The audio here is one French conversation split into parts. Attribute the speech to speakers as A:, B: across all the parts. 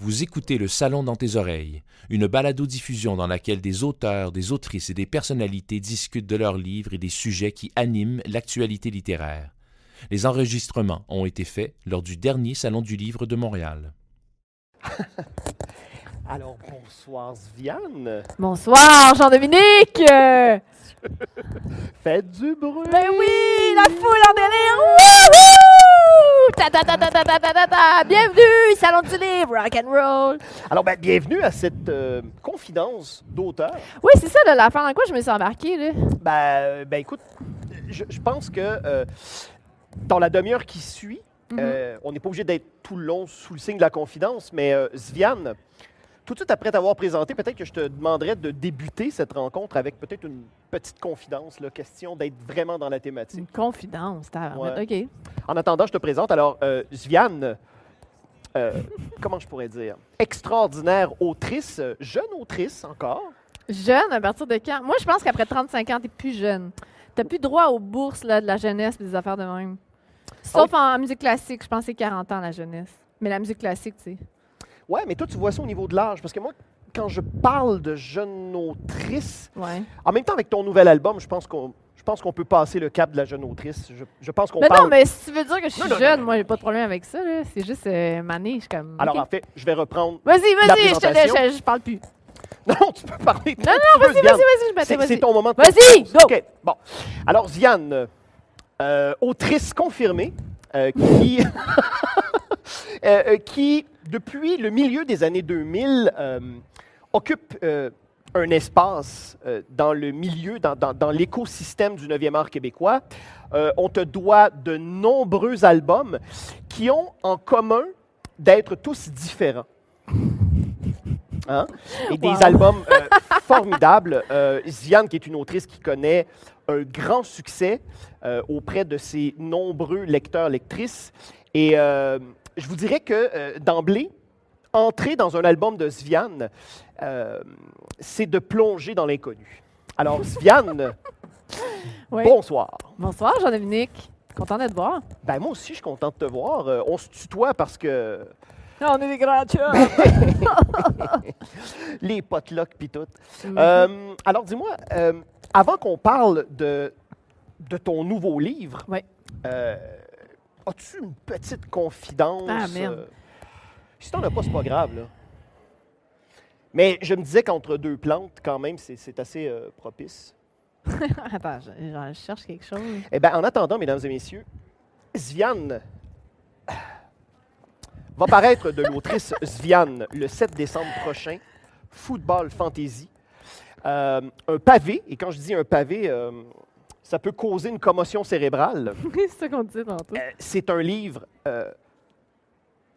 A: Vous écoutez Le Salon dans tes oreilles, une balado-diffusion dans laquelle des auteurs, des autrices et des personnalités discutent de leurs livres et des sujets qui animent l'actualité littéraire. Les enregistrements ont été faits lors du dernier Salon du Livre de Montréal.
B: Alors, bonsoir Sviane.
C: Bonsoir, Jean-Dominique!
B: Faites du bruit.
C: Ben oui, la foule en délire! Wouhou! Ta, ta, bienvenue, Salon du Livre, rock and roll.
B: Alors, ben, bienvenue à cette euh, confidence d'auteur.
C: Oui, c'est ça, l'affaire dans quoi je me suis embarquée. Là.
B: Ben, euh, ben, écoute, je, pense que euh, dans la demi-heure qui suit, mm-hmm. on n'est pas obligé d'être tout le long sous le signe de la confidence, mais Zviane, tout de suite après t'avoir présenté, peut-être que je te demanderais de débuter cette rencontre avec peut-être une petite confidence, là, question d'être vraiment dans la thématique.
C: Une confidence, t'as
B: Ouais.
C: OK.
B: En attendant, je te présente. Alors, euh, Sviane, euh, comment je pourrais dire? Extraordinaire autrice, jeune autrice encore.
C: Jeune, à partir de quand? Moi, je pense qu'après 35 ans, t'es plus jeune. T'as plus droit aux bourses là, de la jeunesse, des affaires de même. Sauf en musique classique, je pense que c'est 40 ans, la jeunesse. Mais la musique classique, tu sais.
B: Ouais, mais toi, tu vois ça au niveau de l'âge. Parce que moi, quand je parle de jeune autrice,
C: Ouais.
B: en même temps, avec ton nouvel album, je pense qu'on. Je pense qu'on peut passer le cap de la jeune autrice. Je, je pense qu'on
C: Mais
B: parle.
C: non, mais si tu veux dire que je suis
B: Non, non, non,
C: jeune,
B: non.
C: moi, j'ai pas de problème avec ça. C'est juste euh, mané, je suis comme.
B: Alors, en fait, je vais reprendre.
C: Vas-y, vas-y, je te laisse, je, je parle plus.
B: Non, tu peux parler.
C: Non, non, vas-y, vas-y, vas-y, je m'attends,
B: C'est ton moment de
C: Vas-y, go!
B: OK, bon. Alors, Ziane, euh, autrice confirmée, euh, qui, euh, qui, depuis le milieu des années 2000, euh, occupe euh, un espace euh, dans le milieu, dans, dans- dans l'écosystème du 9e art québécois. On te doit de nombreux albums qui ont en commun d'être tous différents. Hein? Et des albums formidables. Ziane, qui est une autrice qui connaît un grand succès auprès de ses nombreux lecteurs, lectrices. Et euh, je vous dirais que euh, d'emblée, entrer dans un album de Sviane, euh, c'est de plonger dans l'inconnu. Alors, Sviane,
C: Oui.
B: bonsoir.
C: Bonsoir, Jean-Dominique. Content de te voir.
B: Ben, moi aussi, je suis content de te voir. Euh, on se tutoie parce que
C: on est des grands chums.
B: les potlucks puis tout.
C: Mhm.
B: Euh, alors, dis-moi, avant qu'on parle de, de ton nouveau livre,
C: Ouais.
B: As-tu une petite confidence?
C: Ah, merde.
B: euh, si t'en as pas, c'est pas grave, là. Mais je me disais qu'entre deux plantes, quand même, c'est c'est assez euh, propice.
C: Attends, je, je cherche quelque chose.
B: Eh bien, en attendant, mesdames et messieurs, Sviane va paraître de l'autrice Sviane le 7 décembre prochain, Football Fantasy. Euh, un pavé, et quand je dis un pavé, euh, ça peut causer une commotion cérébrale.
C: c'est ça qu'on disait tantôt.
B: Euh, c'est un livre. euh,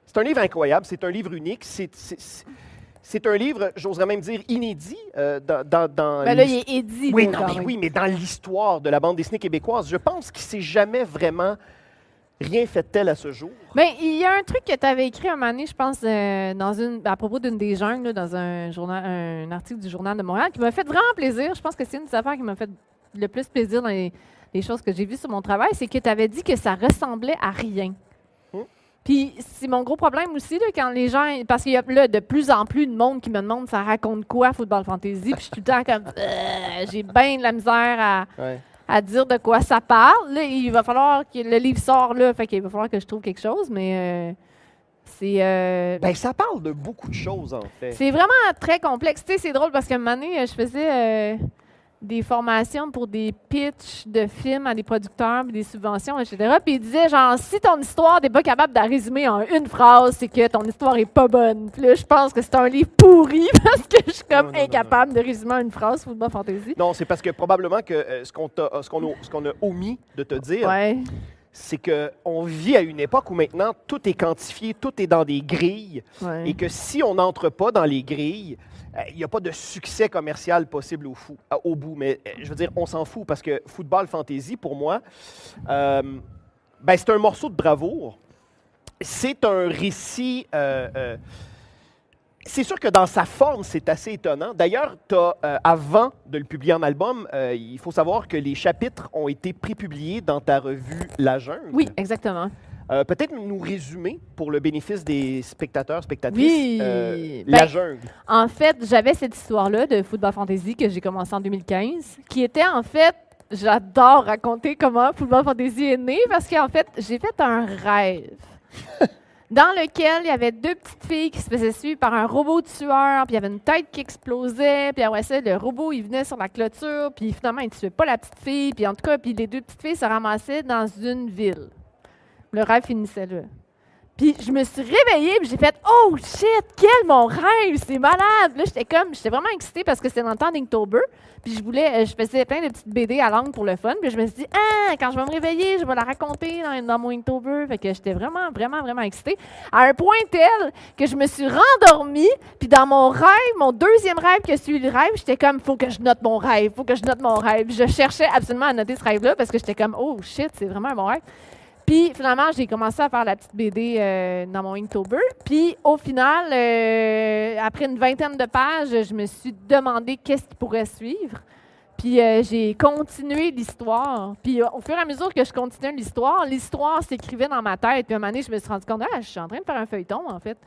B: c'est un livre incroyable, c'est un livre unique, c'est- un livre, j'oserais même dire, inédit euh, dans, dans, dans
C: Ben là, il est Eddie.
B: oui, non, mais oui, mais dans l'histoire de la bande dessinée québécoise, je pense qu'il s'est jamais vraiment rien fait tel à ce jour.
C: Ben, il y a un truc que tu avais écrit un moment donné, je pense, euh, dans une, à propos d'une des là, dans un, journal, un article du Journal de Montréal, qui m'a fait vraiment plaisir. Je pense que c'est une des affaires qui m'a fait le plus plaisir dans les, les choses que j'ai vues sur mon travail, c'est que tu avais dit que ça ressemblait à rien.
B: Hmm.
C: Puis c'est mon gros problème aussi, là, quand les gens. Parce qu'il y a là, de plus en plus de monde qui me demande ça raconte quoi, Football Fantasy? Puis je suis tout le temps comme. Euh, j'ai bien de la misère à, à dire de quoi ça parle. Là, il va falloir que le livre sort là, fait qu'il va falloir que je trouve quelque chose, mais euh, c'est euh,
B: Ben, ça parle de beaucoup de choses, en fait.
C: c'est vraiment très complexe. Tu sais, c'est drôle parce qu'à un moment donné, je faisais des formations pour des pitchs de films à des producteurs, puis des subventions, etc. Puis il disait genre si ton histoire n'est pas capable de la résumer en une phrase, c'est que ton histoire est pas bonne. Puis là, je pense que c'est un livre pourri parce que je suis comme
B: Non, non, non,
C: incapable de résumer en une phrase Football Fantasy.
B: Non, c'est parce que probablement que euh, ce qu'on qu'on a, a omis de te dire,
C: Ouais.
B: c'est qu'on vit à une époque où maintenant tout est quantifié, tout est dans des grilles,
C: ouais.
B: et que si on n'entre pas dans les grilles, il n'y a pas de succès commercial possible au, fou- euh, bout. Mais euh, je veux dire, on s'en fout parce que Football Fantasy, pour moi, euh, ben, c'est un morceau de bravoure. C'est un récit. euh, euh, c'est sûr que dans sa forme, c'est assez étonnant. D'ailleurs, euh, avant de le publier en album, euh, il faut savoir que les chapitres ont été prépubliés dans ta revue La Jungle.
C: Oui, exactement.
B: Euh, peut-être nous résumer pour le bénéfice des spectateurs, spectatrices,
C: oui.
B: Euh, la ben, jungle.
C: En fait, j'avais cette histoire-là de Football Fantasy que j'ai commencé en 2015, qui était en fait, j'adore raconter comment Football Fantasy est né parce qu'en fait, j'ai fait un rêve. dans lequel il y avait deux petites filles qui se faisaient suivre par un robot tueur, puis il y avait une tête qui explosait, puis après ça, le robot, il venait sur la clôture, puis finalement, il ne tuait pas la petite fille, puis en tout cas, puis les deux petites filles se ramassaient dans une ville. Le rêve finissait là. Puis je me suis réveillée, puis j'ai fait Oh shit, quel mon rêve, c'est malade. Là, j'étais comme, j'étais vraiment excitée parce que c'était dans le temps d'Inktober. Puis je voulais, euh, je faisais plein de petites BD à langue pour le fun. Puis je me suis dit, ah, quand je vais me réveiller, je vais la raconter dans, dans mon Inktober. Fait que j'étais vraiment, vraiment, vraiment excitée. À un point tel que je me suis rendormie. Puis dans mon rêve, mon deuxième rêve que suit le rêve, j'étais comme, faut que je note mon rêve, faut que je note mon rêve. je cherchais absolument à noter ce rêve-là parce que j'étais comme, oh shit, c'est vraiment un bon rêve. Puis finalement, j'ai commencé à faire la petite BD euh, dans mon Inktober. Puis au final, euh, après une vingtaine de pages, je me suis demandé qu'est-ce qui pourrait suivre. Puis euh, j'ai continué l'histoire. Puis au fur et à mesure que je continuais l'histoire, l'histoire s'écrivait dans ma tête. Puis à un moment donné, je me suis rendu compte, ah, je suis en train de faire un feuilleton, en fait.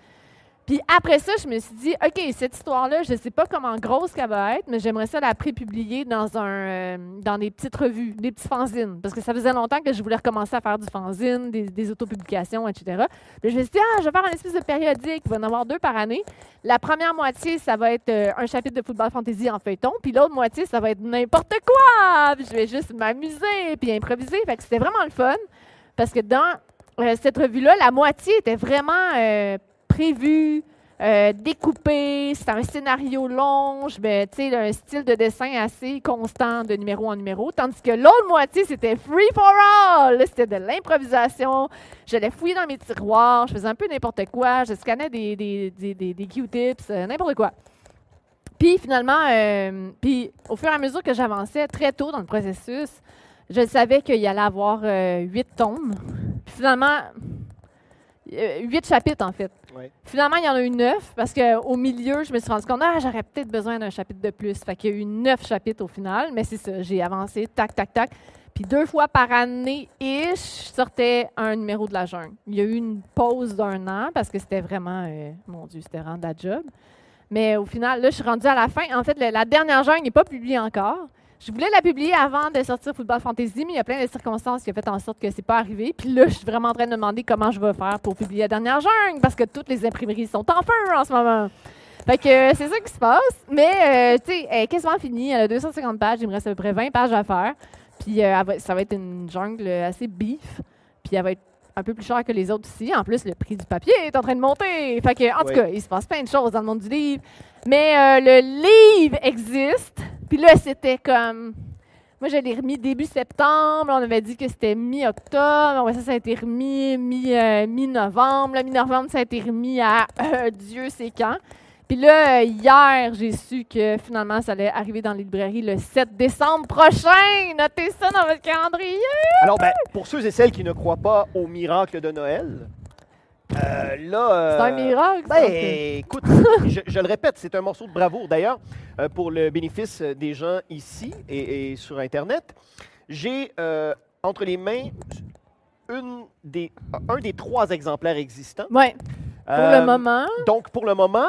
C: Puis après ça, je me suis dit, OK, cette histoire-là, je ne sais pas comment grosse qu'elle va être, mais j'aimerais ça la prépublier dans, un, euh, dans des petites revues, des petits fanzines. Parce que ça faisait longtemps que je voulais recommencer à faire du fanzine, des, autopublications, etc. Puis je me suis dit, ah, je vais faire un espèce de périodique. Il va en avoir deux par année. La première moitié, ça va être euh, un chapitre de football fantasy en feuilleton. Puis l'autre moitié, ça va être n'importe quoi. Je vais juste m'amuser, puis improviser. Fait que c'était vraiment le fun. Parce que dans euh, cette revue-là, la moitié était vraiment prévu, euh, découpé, c'est un scénario long, mais un style de dessin assez constant de numéro en numéro, tandis que l'autre moitié, c'était free for all, c'était de l'improvisation, j'allais fouiller dans mes tiroirs, je faisais un peu n'importe quoi, je scannais des, des, des, des, Q-tips, euh, n'importe quoi. Puis finalement, euh, puis au fur et à mesure que j'avançais très tôt dans le processus, je savais qu'il y allait avoir huit tomes. Puis finalement, huit chapitres en fait. Finalement, il y en a eu neuf parce qu'au milieu, je me suis rendu compte, ah, j'aurais peut-être besoin d'un chapitre de plus. Fait qu'il y a eu neuf chapitres au final, mais c'est ça, j'ai avancé, tac, tac, tac. Puis deux fois par année, je sortais un numéro de la jungle. Il y a eu une pause d'un an parce que c'était vraiment, euh, mon Dieu, c'était rendre la job. Mais au final, là, je suis rendue à la fin. En fait, la dernière jungle n'est pas publiée encore. Je voulais la publier avant de sortir Football Fantasy, mais il y a plein de circonstances qui ont fait en sorte que c'est pas arrivé. Puis là, je suis vraiment en train de me demander comment je vais faire pour publier la dernière jungle, parce que toutes les imprimeries sont en feu en ce moment. Fait que euh, c'est ça qui se passe. Mais, euh, tu sais, elle est quasiment finie. Elle a 250 pages. Il me reste à peu près 20 pages à faire. Puis euh, ça va être une jungle assez beef. Puis elle va être un peu plus chère que les autres aussi. En plus, le prix du papier est en train de monter. Fait que, en tout cas, il se passe plein de choses dans le monde du livre. Mais le livre existe. Puis là, c'était comme. Moi, je remis début septembre. On avait dit que c'était mi-octobre. ça, ça a été remis euh, mi-novembre. mi-novembre, ça a été remis à euh, Dieu sait quand. Puis là, hier, j'ai su que finalement, ça allait arriver dans les librairies le 7 décembre prochain. Notez ça dans votre calendrier.
B: Alors, ben, pour ceux et celles qui ne croient pas au miracle de Noël, euh, là,
C: c'est un euh, miracle.
B: Ben, écoute, je, le répète, c'est un morceau de bravoure. D'ailleurs, euh, pour le bénéfice des gens ici et, sur Internet, j'ai entre les mains une des, un des trois exemplaires existants.
C: Oui. Pour le moment.
B: Donc, pour le moment,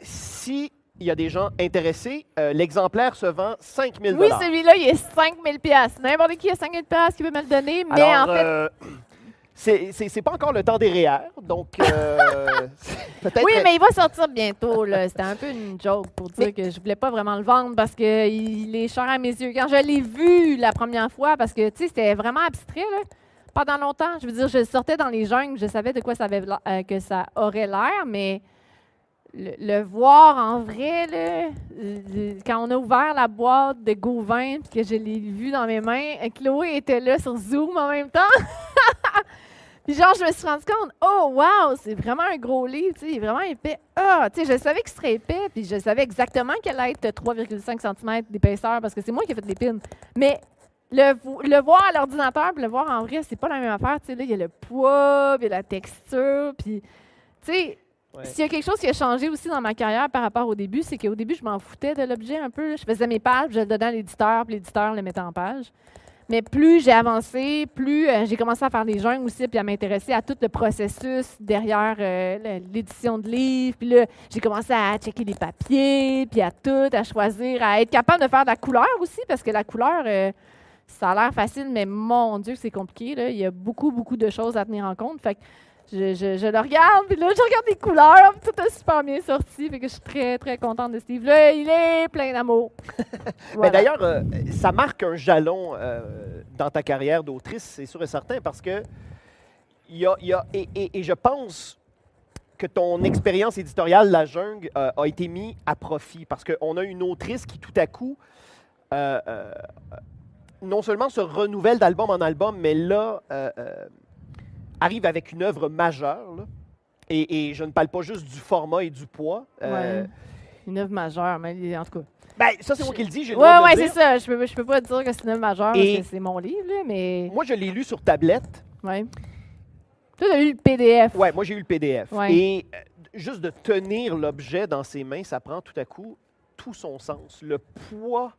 B: si il y a des gens intéressés, l'exemplaire se vend 5 000
C: Oui, celui-là, il est 5 000 N'importe qui a 5 000 qui veut me le donner, mais en fait
B: c'est pas encore le temps des REER, donc euh,
C: peut-être. Oui, mais il va sortir bientôt. C'était un peu une joke pour dire que je voulais pas vraiment le vendre parce qu'il est cher à mes yeux. Quand je l'ai vu la première fois, parce que tu sais, c'était vraiment abstrait là, pendant longtemps. Je veux dire, je sortais dans les jungles, je savais de quoi ça avait, euh, que ça aurait l'air, mais le, voir en vrai, là, quand on a ouvert la boîte de Gauvin, que je l'ai vu dans mes mains, Chloé était là sur Zoom en même temps. Puis genre, je me suis rendu compte, oh wow, c'est vraiment un gros livre, tu sais, il est vraiment épais. Ah, tu sais, je savais qu'il serait épais, puis je savais exactement qu'elle allait être 3,5 cm d'épaisseur parce que c'est moi qui ai fait l'épine. Mais le, le voir à l'ordinateur puis le voir en vrai, c'est pas la même affaire, tu sais, là, il y a le poids, puis la texture, puis, tu sais, s'il y a quelque chose qui a changé aussi dans ma carrière par rapport au début, c'est qu'au début, je m'en foutais de l'objet un peu. Je faisais mes pages, je le donnais à l'éditeur, puis l'éditeur le mettait en page. Mais plus j'ai avancé, plus euh, j'ai commencé à faire des jeunes aussi, puis à m'intéresser à tout le processus derrière euh, l'édition de livres. Puis là, j'ai commencé à checker les papiers, puis à tout, à choisir, à être capable de faire de la couleur aussi, parce que la couleur, euh, ça a l'air facile, mais mon Dieu, c'est compliqué. Là. Il y a beaucoup, beaucoup de choses à tenir en compte. Fait que je, le regarde, puis là, je regarde les couleurs, puis tout est super bien sorti. Fait que je suis très, très contente de Steve. Là, il est plein d'amour.
B: Mais d'ailleurs, euh, ça marque un jalon euh, dans ta carrière d'autrice, c'est sûr et certain, parce que il y a, y a et, je pense que ton expérience éditoriale, La Jungle, euh, a été mise à profit, parce qu'on a une autrice qui, tout à coup, non seulement se renouvelle d'album en album, mais là arrive avec une œuvre majeure. Et, je ne parle pas juste du format et du poids.
C: Euh, une œuvre majeure, mais en tout cas.
B: Ben, ça, c'est moi qui le dis.
C: Oui, ouais, c'est ça. Je peux, peux pas dire que c'est une œuvre majeure parce que c'est mon livre, mais.
B: Moi, je l'ai lu sur tablette.
C: Oui. Tu as eu le PDF.
B: Oui, moi, j'ai eu le PDF. Et euh, juste de tenir l'objet dans ses mains, ça prend tout à coup tout son sens. Le poids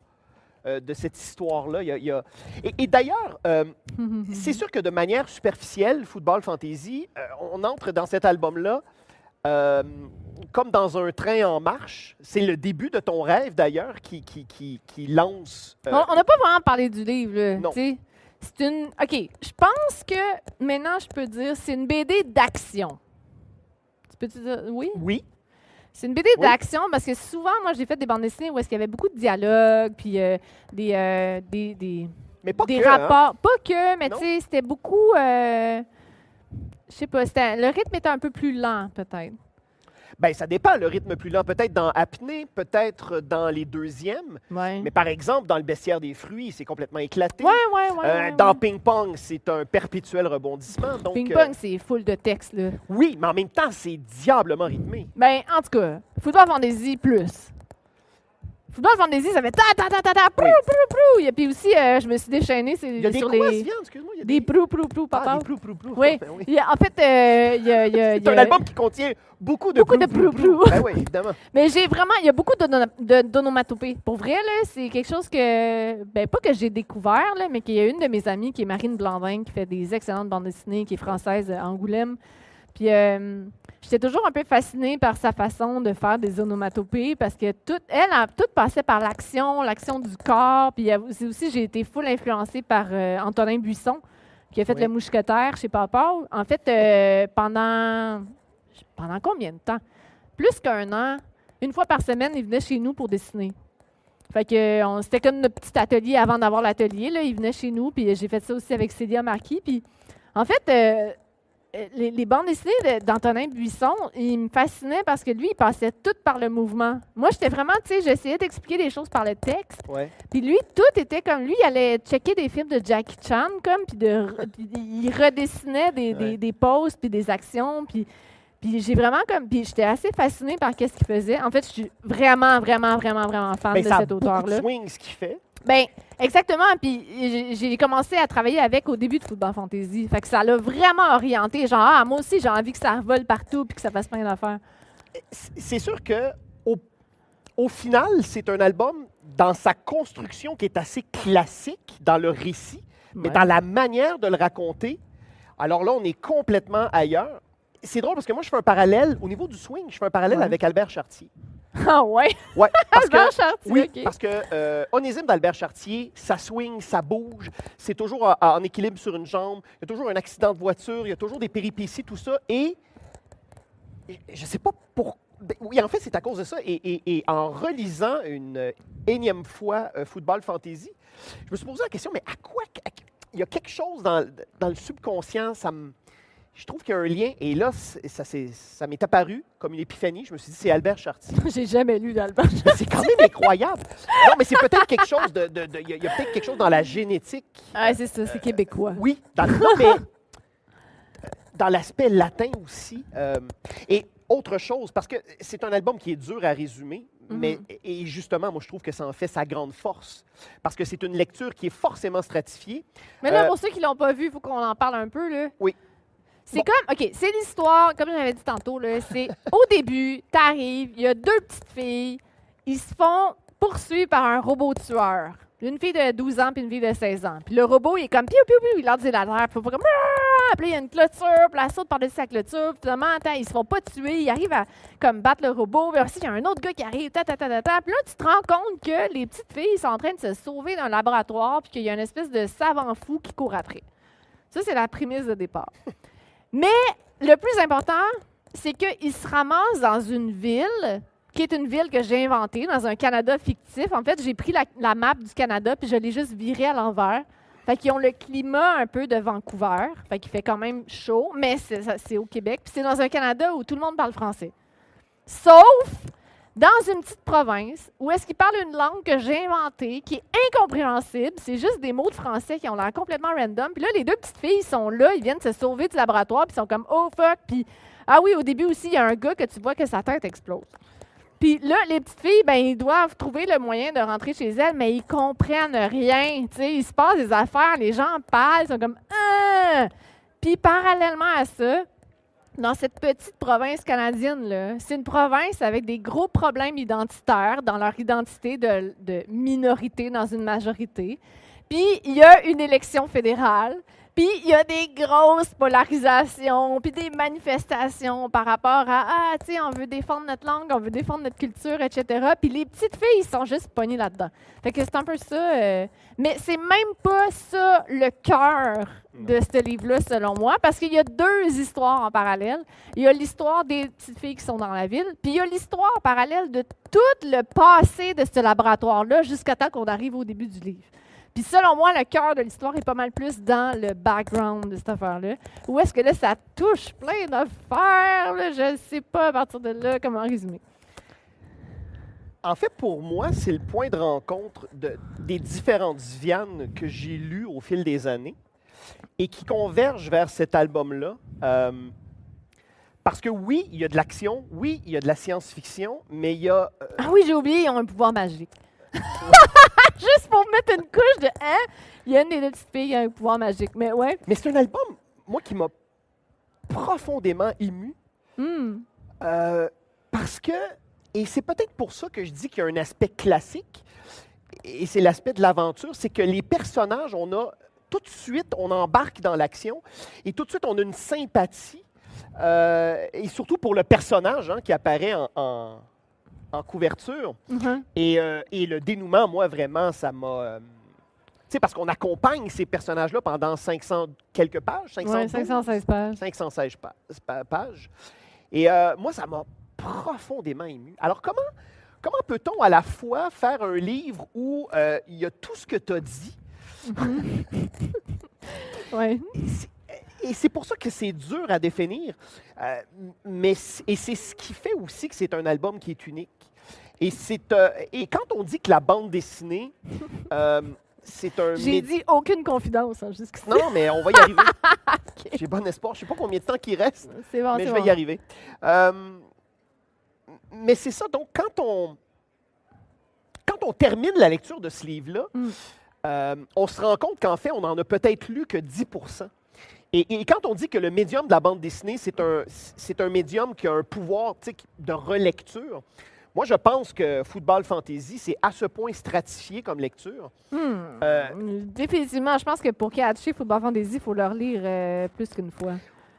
B: euh, de cette histoire-là. Et, d'ailleurs, euh, c'est sûr que de manière superficielle, Football Fantasy, euh, on entre dans cet album-là comme dans un train en marche. C'est le début de ton rêve, d'ailleurs, qui, qui, qui, lance...
C: On n'a pas vraiment parlé du livre. Non. C'est une... OK, je pense que maintenant, je peux dire, c'est une BD d'action. Tu peux-tu dire oui?
B: Oui.
C: C'est une BD d'action parce que souvent, moi, j'ai fait des bandes dessinées où est-ce qu'il y avait beaucoup de dialogues, puis euh, euh, des, des,
B: mais pas
C: des
B: que, hein?
C: rapports. Pas que, mais tu sais, c'était beaucoup. Euh, je sais pas, le rythme était un peu plus lent, peut-être.
B: Ben, ça dépend, le rythme plus lent. Peut-être dans Apnée, peut-être dans les deuxièmes. Mais par exemple, dans le bestiaire des fruits, c'est complètement éclaté.
C: Ouais, ouais, ouais, euh,
B: dans Ping Pong, c'est un perpétuel rebondissement. Donc,
C: Ping Pong, euh, c'est full de texte. Là.
B: Oui, mais en même temps, c'est diablement rythmé.
C: Ben, en tout cas, Football Fantasy plus? Football Fantasy, ça fait ta ta ta ta ta prou prou prou. Et puis aussi, euh, je me suis déchaînée
B: c'est il y a des sur les excuse-moi, il y a
C: des, prou prou prou
B: papa. Ah, des prou prou prou.
C: Oui. Ben oui. en fait, euh, il y a, il y a,
B: c'est un album qui contient beaucoup de
C: beaucoup de prou prou.
B: Ben oui, évidemment.
C: Mais j'ai vraiment, il y a beaucoup d'onomatopées. Pour vrai là, c'est quelque chose que ben pas que j'ai découvert là, mais qu'il y a une de mes amies qui est Marine Blandin qui fait des excellentes bandes dessinées, qui est française à Angoulême. Puis euh, j'étais toujours un peu fascinée par sa façon de faire des onomatopées parce que tout, elle, a, tout passait par l'action, l'action du corps. Puis aussi, j'ai été full influencée par euh, Antonin Buisson, qui a fait Le Mousquetaire chez Papa. En fait, euh, pendant, pendant combien de temps? Plus qu'un an, une fois par semaine, il venait chez nous pour dessiner. Fait que c'était comme notre petit atelier avant d'avoir l'atelier. Il venait chez nous, puis j'ai fait ça aussi avec Célia Marquis. Puis en fait, euh, les, bandes dessinées d'Antonin Buisson, il me fascinait parce que lui, il passait tout par le mouvement. Moi, j'étais vraiment, tu sais, j'essayais d'expliquer des choses par le texte. Puis lui, tout était comme lui, il allait checker des films de Jackie Chan, comme, puis de, il redessinait des, des, des poses, puis des actions, puis. Puis j'ai vraiment comme. Puis j'étais assez fascinée par ce qu'il faisait. En fait, je suis vraiment, vraiment, vraiment, vraiment fan
B: ben,
C: de cet auteur-là.
B: swing ce qu'il fait.
C: Ben exactement. Puis j'ai commencé à travailler avec au début de Football Fantasy. Fait que ça l'a vraiment orienté. Genre, ah, moi aussi, j'ai envie que ça vole partout puis que ça fasse plein d'affaires.
B: C'est sûr que au, au final, c'est un album dans sa construction qui est assez classique dans le récit, mais dans la manière de le raconter. Alors là, on est complètement ailleurs. C'est drôle parce que moi, je fais un parallèle au niveau du swing. Je fais un parallèle avec Albert Chartier.
C: Ah ouais?
B: Ouais,
C: parce Albert Chartier,
B: oui, parce que euh, Onésime d'Albert Chartier, ça swing, ça bouge, c'est toujours en, équilibre sur une jambe, il y a toujours un accident de voiture, il y a toujours des péripéties, tout ça, et je ne sais pas pourquoi. Ben, oui, en fait, c'est à cause de ça. Et, en relisant une énième fois euh, Football Fantasy, je me suis posé la question, mais à quoi... il y a quelque chose dans, dans le subconscient, ça me je trouve qu'il y a un lien. Et là, ça, ça m'est apparu comme une épiphanie. Je me suis dit, c'est Albert Chartier.
C: J'ai jamais lu d'Albert
B: C'est quand même incroyable. Non, mais c'est peut-être quelque chose de. Il y a, peut-être quelque chose dans la génétique.
C: Ah, c'est ça, c'est québécois.
B: Oui, dans, mais dans l'aspect latin aussi. Euh, et autre chose, parce que c'est un album qui est dur à résumer, mais mhm. et justement, moi, je trouve que ça en fait sa grande force, parce que c'est une lecture qui est forcément stratifiée.
C: Mais là, euh, pour ceux qui l'ont pas vu, il faut qu'on en parle un peu. Là.
B: Oui.
C: C'est comme, OK, c'est l'histoire, comme j'avais dit tantôt, c'est au début, t'arrives, il y a deux petites filles, ils se font poursuivre par un robot tueur. Une fille de 12 ans puis une fille de 16 ans. Puis le robot, il est comme piou, piou, piou, il lance des lasers. Puis il comme. Puis il y a une clôture, puis la saute par-dessus la clôture. Puis finalement, attends, ils se font pas tuer. Ils arrivent à comme battre le robot. Puis aussi, il y a un autre gars qui arrive. Ta, ta, ta, ta, ta. Puis là, tu te rends compte que les petites filles sont en train de se sauver dans un laboratoire, puis qu'il y a une espèce de savant fou qui court après. Ça, c'est la prémisse de départ. Mais le plus important, c'est qu'ils se ramassent dans une ville qui est une ville que j'ai inventée dans un Canada fictif. En fait, j'ai pris la, map du Canada puis je l'ai juste virée à l'envers. Fait qu'ils ont le climat un peu de Vancouver. Fait qu'il fait quand même chaud, mais c'est au Québec. Puis c'est dans un Canada où tout le monde parle français. Sauf dans une petite province où est-ce qu'ils parlent une langue que j'ai inventée, qui est incompréhensible. C'est juste des mots de français qui ont l'air complètement random. Puis là, les deux petites filles sont là, ils viennent se sauver du laboratoire, puis ils sont comme « Oh fuck! » Puis ah oui, au début aussi, il y a un gars que tu vois que sa tête explose. Puis là, les petites filles, ben, ils doivent trouver le moyen de rentrer chez elles, mais ils comprennent rien. sais, il se passe des affaires, les gens parlent, ils sont comme ah! Puis parallèlement à ça, dans cette petite province canadienne-là, c'est une province avec des gros problèmes identitaires dans leur identité de, de minorité dans une majorité. Puis il y a une élection fédérale. Puis il y a des grosses polarisations, puis des manifestations par rapport à ah, tu sais, on veut défendre notre langue, on veut défendre notre culture, etc. Puis les petites filles, ils sont juste pognées là-dedans. Fait que c'est un peu ça. Euh, mais c'est même pas ça le cœur de ce livre-là, selon moi, parce qu'il y a deux histoires en parallèle. Il y a l'histoire des petites filles qui sont dans la ville, puis il y a l'histoire parallèle de tout le passé de ce laboratoire-là jusqu'à temps qu'on arrive au début du livre. Puis selon moi, le cœur de l'histoire est pas mal plus dans le background de cette affaire-là. Où est-ce que là, ça touche plein d'affaires? Je ne sais pas à partir de là comment résumer.
B: En fait, pour moi, c'est le point de rencontre des différentes viandes que j'ai lues au fil des années et qui convergent vers cet album-là. Euh, parce que oui, il y a de l'action, oui, il y a de la science-fiction, mais il y a...
C: Euh, ah oui, j'ai oublié, ils ont un pouvoir magique. Juste pour mettre une couche de hein, il y a une des petites filles qui a un pouvoir magique. Mais ouais.
B: Mais c'est un album, moi, qui m'a profondément ému.
C: Hmm.
B: Euh, parce que, et c'est peut-être pour ça que je dis qu'il y a un aspect classique, et c'est l'aspect de l'aventure, c'est que les personnages, on a tout de suite, on embarque dans l'action, et tout de suite, on a une sympathie, euh, et surtout pour le personnage hein, qui apparaît en en couverture.
C: Mm-hmm.
B: Euh, et, le dénouement, moi, vraiment, ça m'a. Euh, tu sais, parce qu'on accompagne ces personnages-là pendant 500 quelques pages.
C: 516 pages?
B: 516 pages. Et euh, moi, ça m'a profondément ému. Alors, comment, comment peut-on à la fois faire un livre où il y a tout ce que tu as dit?
C: Oui
B: et c'est pour ça que c'est dur à définir. Euh, mais, et c'est ce qui fait aussi que c'est un album qui est unique. Et, c'est, euh, et quand on dit que la bande dessinée, euh, c'est un.
C: J'ai dit aucune confidence hein, jusqu'ici.
B: Non, mais on va y arriver. J'ai bon espoir. Je ne sais pas combien de temps il reste,
C: c'est bon,
B: mais
C: je
B: vais y arriver. mais c'est ça. Donc, quand on, quand on termine la lecture de ce livre-là, mm. on se rend compte qu'en fait, on n'en a peut-être lu que 10 et, quand on dit que le médium de la bande dessinée, c'est un, c'est un médium qui a un pouvoir de relecture, moi, je pense que Football Fantasy, c'est à ce point stratifié comme lecture.
C: Hmm. Euh, définitivement, je pense que pour catcher Football Fantasy, il faut leur lire euh, plus qu'une fois.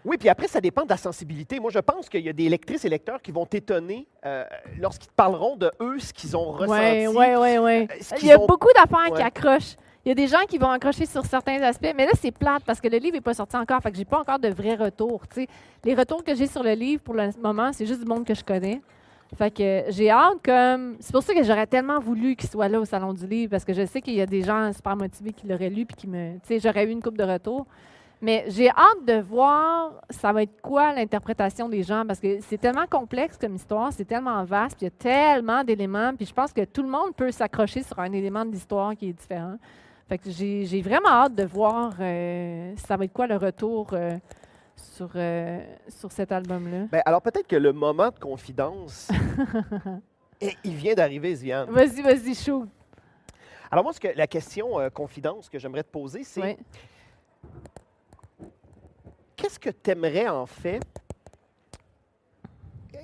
B: Oui, puis après, ça dépend de la sensibilité. Moi, je pense qu'il y a des lectrices et lecteurs qui vont t'étonner euh, lorsqu'ils te parleront de eux, ce qu'ils ont ressenti.
C: Oui, oui, oui. oui. Il y a beaucoup d'affaires qui accrochent. Il y a des gens qui vont accrocher sur certains aspects, mais là, c'est plate parce que le livre n'est pas sorti encore. Fait que j'ai pas encore de vrais retours. Les retours que j'ai sur le livre pour le moment, c'est juste du monde que je connais. Fait que j'ai hâte comme. C'est pour ça que j'aurais tellement voulu qu'il soit là au Salon du Livre, parce que je sais qu'il y a des gens super motivés qui l'auraient lu puis qui me. Tu sais, j'aurais eu une coupe de retours. Mais j'ai hâte de voir ça va être quoi l'interprétation des gens parce que c'est tellement complexe comme histoire, c'est tellement vaste, puis il y a tellement d'éléments, puis je pense que tout le monde peut s'accrocher sur un élément de l'histoire qui est différent. Fait que j'ai vraiment hâte de voir euh, ça va être quoi le retour euh, sur, euh, sur cet album-là.
B: Ben, alors peut-être que le moment de confidence, il vient d'arriver, Ziane.
C: Vas-y, vas-y, chou.
B: Alors moi, ce que, la question confidence que j'aimerais te poser, c'est qu'est-ce que tu aimerais en fait,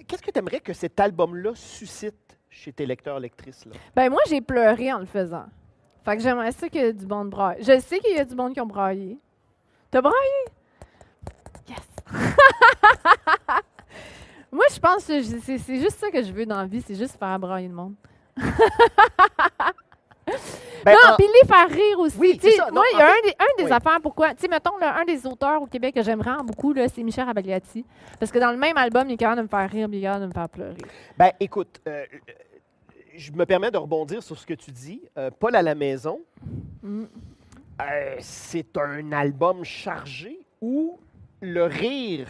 B: qu'est-ce que tu aimerais que cet album-là suscite chez tes lecteurs, lectrices? Là?
C: Ben moi, j'ai pleuré en le faisant. Fait que j'aimerais ça qu'il y ait du monde braille. Je sais qu'il y a du monde qui ont braillé. T'as braillé? Yes! Moi, je pense que c'est juste ça que je veux dans la vie, c'est juste faire brailler le monde. Ben, non, puis les faire rire aussi. Oui, ça. moi, il y a un des, un des affaires, pourquoi. Tu sais, mettons, un des auteurs au Québec que j'aime vraiment beaucoup, c'est Michel Rabagliati. Parce que dans le même album, il est capable de me faire rire, il est capable de me faire pleurer.
B: Ben, écoute, euh, je me permets de rebondir sur ce que tu dis. Euh, Paul à la maison, mm. euh, c'est un album chargé où le rire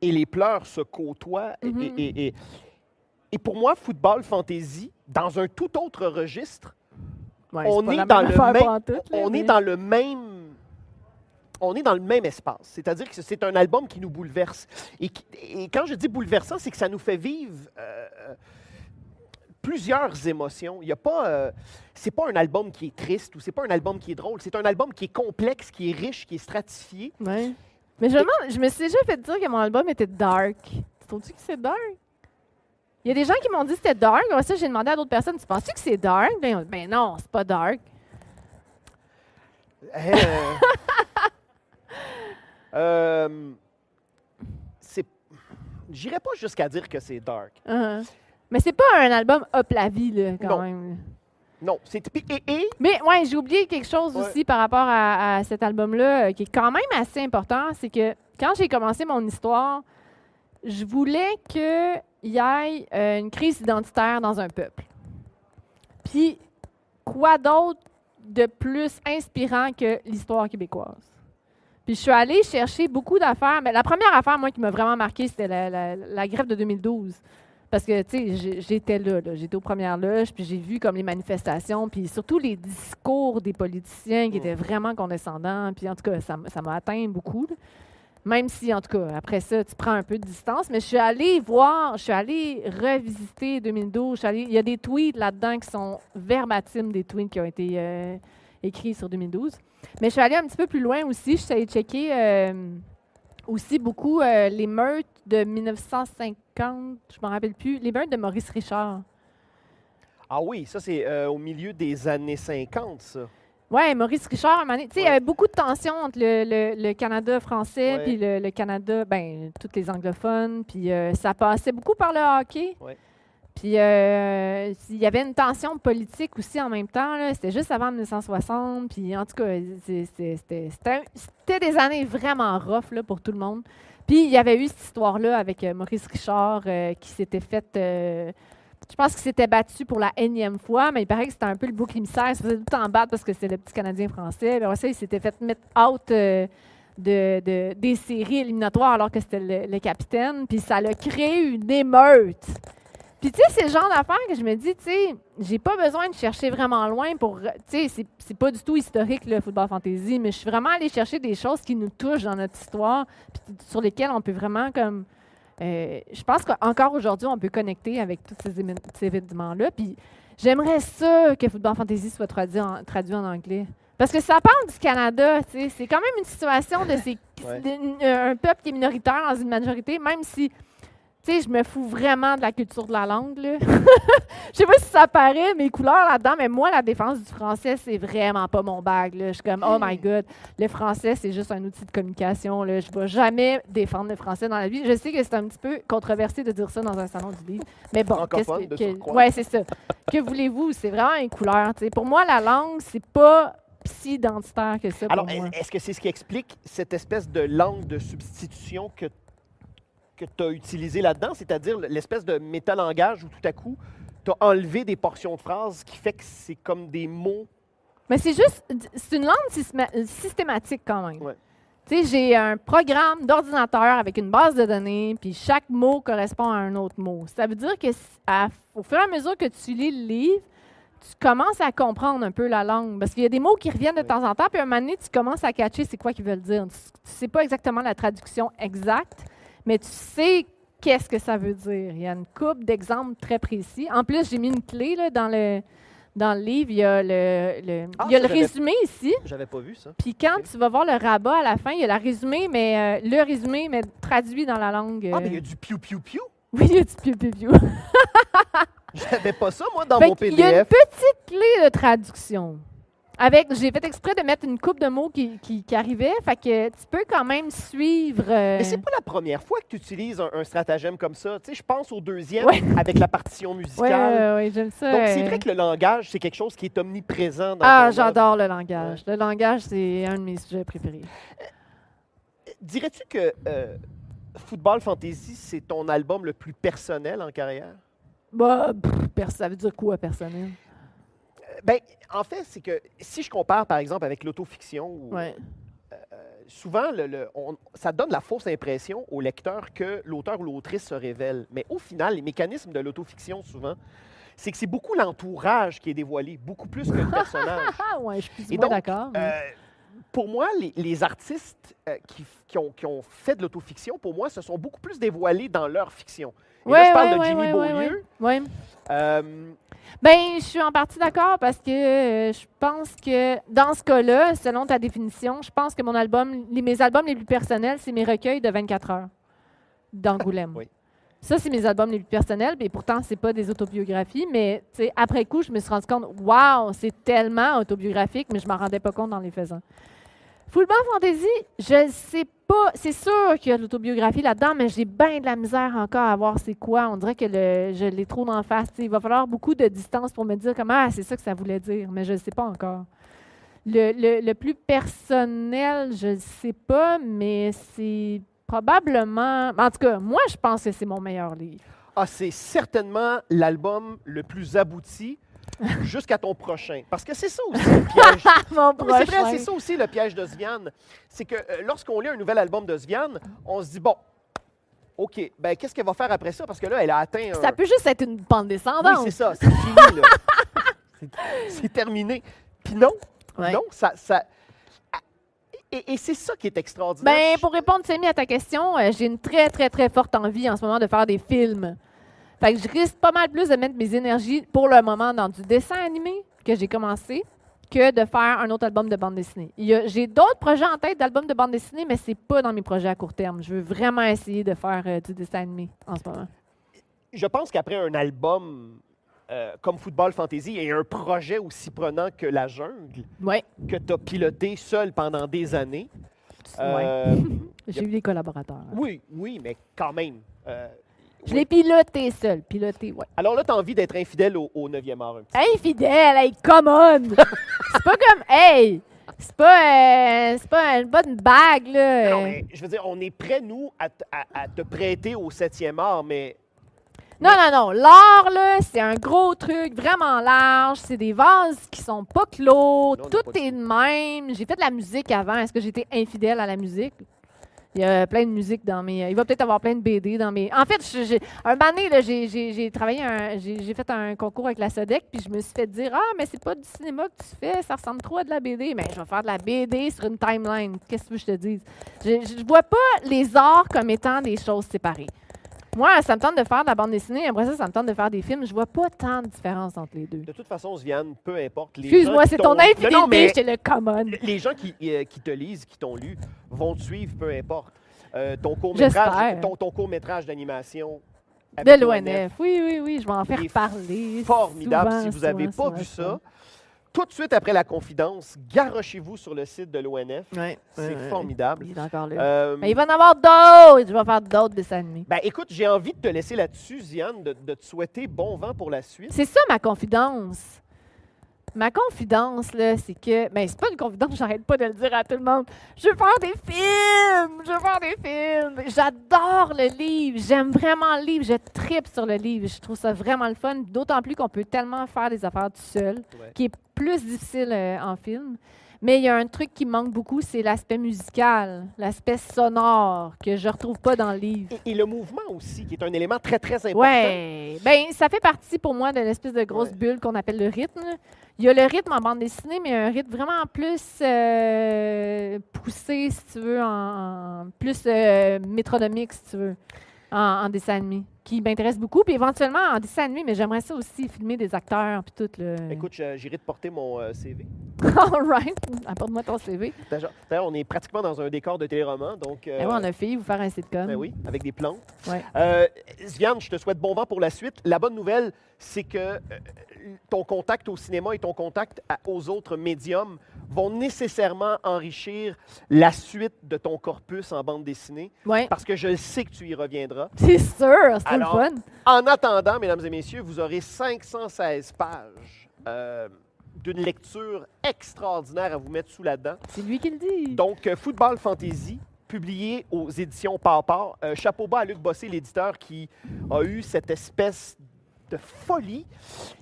B: et les pleurs se côtoient. Mm-hmm. et, et, pour moi, football fantasy, dans un tout autre registre, on, est, dans le même, on est dans le même on est dans le même espace. C'est-à-dire que c'est un album qui nous bouleverse. Et, quand je dis bouleversant, c'est que ça nous fait vivre euh, plusieurs émotions. Il y a pas, euh, c'est pas un album qui est triste ou c'est pas un album qui est drôle. C'est un album qui est complexe, qui est riche, qui est stratifié.
C: Ouais. Mais je, je me suis déjà fait dire que mon album était dark. Trouves-tu que c'est dark? Il y a des gens qui m'ont dit que c'était dark. Moi, ça, j'ai demandé à d'autres personnes, tu penses que c'est dark? Ben, ben, non, c'est pas dark. Euh,
B: euh, c'est, j'irais pas jusqu'à dire que c'est dark.
C: Uh-huh. Mais c'est pas un album up la vie, là, quand même.
B: Non, c'est et,
C: Mais ouais, j'ai oublié quelque chose aussi par rapport à, cet album-là, euh, qui est quand même assez important. C'est que quand j'ai commencé mon histoire, je voulais qu'il y ait euh, une crise identitaire dans un peuple. Puis, quoi d'autre de plus inspirant que l'histoire québécoise? Puis, je suis allée chercher beaucoup d'affaires. Mais la première affaire, moi, qui m'a vraiment marqué, c'était la, grève de 2012. Parce que, tu sais, j'étais là, j'étais aux premières loges, puis j'ai vu comme les manifestations, puis surtout les discours des politiciens qui étaient vraiment condescendants. Puis, en tout cas, ça m'a atteint beaucoup. Même si, en tout cas, après ça, tu prends un peu de distance. Mais je suis allée voir, je suis allée revisiter 2012. il y a des tweets là-dedans qui sont verbatim des tweets qui ont été euh, écrits sur 2012. Mais je suis allée un petit peu plus loin aussi. Je suis allée checker euh, aussi beaucoup euh, les meurtres de 1950, je ne me rappelle plus, les meurtres de Maurice Richard.
B: Ah oui, ça c'est au milieu des années 50, ça.
C: Oui, Maurice Richard, tu sais, il y avait beaucoup de tensions entre le, Canada français puis le, Canada, ben, tous les anglophones, puis euh, ça passait beaucoup par le hockey. Puis euh, il y avait une tension politique aussi en même temps. C'était juste avant 1960. Puis en tout cas, c'était des années vraiment rough pour tout le monde. Puis il y avait eu cette histoire-là avec euh, Maurice Richard qui s'était faite je pense qu'il s'était battu pour la énième fois, mais il paraît que c'était un peu le bouc émissaire. Il se faisait tout en battre parce que c'est le petit Canadien français. Puis ça, il s'était fait mettre out euh, de, des séries éliminatoires alors que c'était le, capitaine. Puis ça a créé une émeute. Puis, tu sais, c'est le genre d'affaires que je me dis, tu sais, j'ai pas besoin de chercher vraiment loin pour. Tu sais, c'est pas du tout historique, le football fantasy, mais je suis vraiment allée chercher des choses qui nous touchent dans notre histoire, puis sur lesquelles on peut vraiment, comme, euh, je pense qu'encore aujourd'hui, on peut connecter avec tous ces, événements-là. Puis j'aimerais ça que Football Fantasy soit traduit en, traduit en anglais. Parce que ça parle du Canada, c'est quand même une situation de, ces, un peuple qui est minoritaire dans une majorité, même si tu sais, je me fous vraiment de la culture de la langue. Je sais pas si ça paraît, mes couleurs là-dedans, mais moi, la défense du français, c'est vraiment pas mon bag. Je suis comme, oh my God, le français, c'est juste un outil de communication. Là. Je ne vais jamais défendre le français dans la vie. Je sais que c'est un petit peu controversé de dire ça dans un salon du livre. Mais bon, qu'est-ce que. ouais, c'est ça. que voulez-vous? C'est vraiment une couleur. Pour moi, la langue, c'est pas si identitaire que ça.
B: Alors, est-ce que c'est ce qui explique cette espèce de langue de substitution que que tu as utilisé là-dedans, c'est-à-dire l'espèce de métalangage où tout à coup, tu as enlevé des portions de phrases qui fait que c'est comme des mots.
C: Mais c'est juste, c'est une langue systématique quand même. Tu sais, j'ai un programme d'ordinateur avec une base de données, puis chaque mot correspond à un autre mot. Ça veut dire que au fur et à mesure que tu lis le livre, tu commences à comprendre un peu la langue. Parce qu'il y a des mots qui reviennent de temps en temps, puis à un moment donné, tu commences à catcher c'est quoi qu'ils veulent dire. Tu ne sais pas exactement la traduction exacte, mais tu sais qu'est-ce que ça veut dire. Il y a une coupe d'exemples très précis. En plus, j'ai mis une clé là, dans le dans le livre, il y a le, le ah, il y a le résumé ici.
B: J'avais pas vu ça.
C: Puis quand tu vas voir le rabat à la fin, il y a le résumé, mais euh, le résumé, mais traduit dans la langue.
B: Ah, mais il y a du piou piou piou.
C: Oui, il y a du piou piou piou.
B: J'avais pas ça, moi, dans mon PDF.
C: Il y a une petite clé de traduction. Avec, j'ai fait exprès de mettre une coupe de mots qui, qui, qui arrivait, fait que tu peux quand même suivre. euh,
B: Mais c'est pas la première fois que tu utilises un, un stratagème comme ça. Tu sais, je pense au deuxième
C: Ouais.
B: avec la partition musicale.
C: ouais, ouais, j'aime ça.
B: Donc, c'est
C: euh.
B: vrai que le langage, c'est quelque chose qui est omniprésent dans
C: Ah, j'adore le langage. Le langage, c'est un de mes sujets préférés.
B: Dirais-tu que euh, Football Fantasy, c'est ton album le plus personnel en carrière?
C: Bah, pff, ça veut dire quoi, personnel?
B: Euh, Ben, en fait, c'est que si je compare, par exemple, avec l'autofiction,
C: Ouais.
B: souvent, le- le- on- ça donne la fausse impression au lecteur que l'auteur ou l'autrice se révèle. Mais au final, les mécanismes de l'autofiction, souvent, c'est que c'est beaucoup l'entourage qui est dévoilé, beaucoup plus que le personnage.
C: Ouais, je suis d'accord.
B: Euh, pour moi, les, les artistes euh, qui, qui ont, qui ont fait de l'autofiction, pour moi, se sont beaucoup plus dévoilés dans leur fiction. Et là, je parle
C: ouais,
B: de Jimmy Beaulieu. Euh,
C: Ben, je suis en partie d'accord parce que euh, je pense que dans ce cas-là, selon ta définition, je pense que mon album, les- mes albums les plus personnels, c'est mes recueils de 24 heures d'Angoulême.
B: Oui.
C: Ça, c'est mes albums les plus personnels, et pourtant, c'est pas des autobiographies, mais après coup, je me suis rendu compte, waouh, c'est tellement autobiographique, mais je m'en rendais pas compte dans les faisant. Football Fantasy, je sais pas, c'est sûr qu'il y a de l'autobiographie là-dedans, mais j'ai bien de la misère encore à voir c'est quoi. On dirait que le- je l'ai trop d'en face. Il va falloir beaucoup de distance pour me dire comment ah, c'est ça que ça voulait dire, mais je ne sais pas encore. Le, le- le plus personnel, je ne sais pas, mais c'est probablement. En tout cas, moi, je pense que c'est mon meilleur livre.
B: ah, c'est certainement l'album le plus abouti jusqu'à ton prochain. Parce que c'est ça aussi le piège.
C: mon
B: Non, mais c'est vrai, c'est ça aussi le piège de Svian. C'est que euh, lorsqu'on lit un nouvel album de Svian, on se dit, bon, OK, ben qu'est-ce qu'elle va faire après ça? Parce que là, elle a atteint un...
C: Ça peut juste être une bande
B: Oui,
C: descendante.
B: c'est ça, c'est fini, là. C'est- terminé. Puis non,
C: Ouais.
B: non, ça... ça... Et, et c'est ça qui est extraordinaire.
C: Ben, pour répondre, Samy, à ta question, euh, j'ai une très, très, très forte envie en ce moment de faire des films. Fait que je risque pas mal plus de mettre mes énergies pour le moment dans du dessin animé que j'ai commencé que de faire un autre album de bande dessinée. J'ai d'autres projets en tête d'albums de bande dessinée, mais c'est pas dans mes projets à court terme. Je veux vraiment essayer de faire euh, du dessin animé en ce moment.
B: je pense qu'après un album euh, comme Football Fantasy et un projet aussi prenant que La Jungle, que tu as piloté seul pendant des années,
C: Ouais.
B: euh,
C: J'ai eu des collaborateurs. hein.
B: oui, oui, mais quand même. euh,
C: Je l'ai piloté seul. Piloté, ouais.
B: Alors là, tu as envie d'être infidèle au, au 9e art. un petit
C: Hey, fidèle, hey, come on! c'est pas comme, hey, c'est pas, euh, c'est pas une bonne bague, là.
B: peu. Non, mais je veux dire, on est prêts, nous, à, t- à- à te prêter au 7e art, mais
C: Non, non, non. L'art, là, c'est un gros truc vraiment large. C'est des vases qui sont pas
B: Non,
C: clos.
B: on n'a
C: Tout
B: pas
C: est de même. J'ai fait de la musique avant. Est-ce que j'étais infidèle à la musique? Il y a plein de musique dans mes. Il va peut-être avoir plein de BD dans mes. En fait, j'ai- un là, j'ai, travaillé, j'ai, fait un concours avec la Sodec, puis je me suis fait dire Ah, mais c'est pas du cinéma que tu fais, ça ressemble trop à de la BD. Mais je vais faire de la BD sur une timeline. Qu'est-ce que je te dise? Je, je vois pas les arts comme étant des choses séparées. Moi, ça me tente de faire de la bande dessinée, après ça, ça me tente de faire des films. Je vois pas tant de différence entre les deux.
B: de toute façon, Sviane, peu importe. les
C: Excuse-moi, c'est ton infidélité, j'étais le common.
B: les gens qui, euh, qui te lisent, qui t'ont lu, vont te suivre, peu importe. Euh, ton court-métrage ton, ton court-métrage d'animation
C: De l'ONF. Oui, oui, oui, je vais en faire parler.
B: formidable.
C: souvent,
B: si vous n'avez
C: souvent,
B: pas vu
C: souvent,
B: ça, tout de suite après la confidence, garochez-vous sur le site de l'ONF.
C: Ouais,
B: C'est
C: ouais,
B: formidable.
C: Il est encore là.
B: Euh,
C: Mais il va en avoir d'autres. Je vais faire d'autres dessins animés.
B: ben, écoute, j'ai envie de te laisser là-dessus, Ziane, de, de te souhaiter bon vent pour la suite.
C: C'est ça ma confidence. Ma confidence, là, c'est que. Mais c'est pas une confidence, j'arrête pas de le dire à tout le monde. Je veux faire des films! Je veux faire des films! J'adore le livre. J'aime vraiment le livre. Je tripe sur le livre. Je trouve ça vraiment le fun. D'autant plus qu'on peut tellement faire des affaires tout seul,
B: Ouais.
C: qui est plus difficile euh, en film. Mais il y a un truc qui manque beaucoup, c'est l'aspect musical, l'aspect sonore, que je retrouve pas dans le livre.
B: Et, et le mouvement aussi, qui est un élément très, très important.
C: Ouais. Ben, ça fait partie pour moi de l'espèce de grosse
B: Ouais.
C: bulle qu'on appelle le rythme. Il y a le rythme en bande dessinée, mais un rythme vraiment plus euh, poussé, si tu veux, en, en- plus euh, métronomique, si tu veux, en, en dessin animé, qui m'intéresse beaucoup. Puis éventuellement en dessin animé, mais j'aimerais ça aussi filmer des acteurs puis tout. Là.
B: Écoute, j'irai te porter mon euh, CV.
C: All right. Apporte-moi ton CV.
B: D'ailleurs, on est pratiquement dans un décor de téléroman. Donc,
C: euh, on a fait vous faire un sitcom.
B: Ben oui, avec des plantes.
C: Ouais.
B: Euh, je te souhaite bon vent pour la suite. La bonne nouvelle, c'est que ton contact au cinéma et ton contact aux autres médiums vont nécessairement enrichir la suite de ton corpus en bande dessinée.
C: Oui.
B: Parce que je sais que tu y reviendras.
C: C'est sûr, c'est le fun.
B: En attendant, mesdames et messieurs, vous aurez 516 pages. Euh, d'une lecture extraordinaire à vous mettre sous la dent.
C: C'est lui qui le dit.
B: Donc, euh, Football Fantasy, publié aux éditions euh, chapeau bas à Luc Bossé, l'éditeur qui a eu cette espèce de folie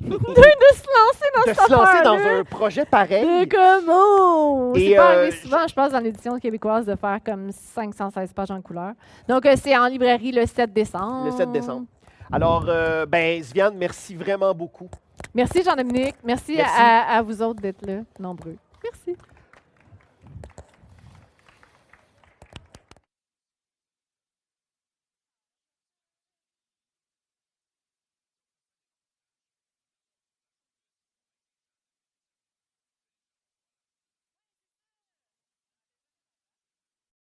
C: de, se lancer dans,
B: de se lancer dans un projet pareil.
C: De comment? C'est pas arrivé euh, souvent, je pense, dans l'édition québécoise de faire comme 516 pages en couleur. Donc, c'est en librairie le 7 décembre.
B: Le 7 décembre. Alors, ben, Sviane, merci vraiment beaucoup.
C: Merci, Jean-Dominique. Merci, À, à vous autres d'être là, nombreux. Merci.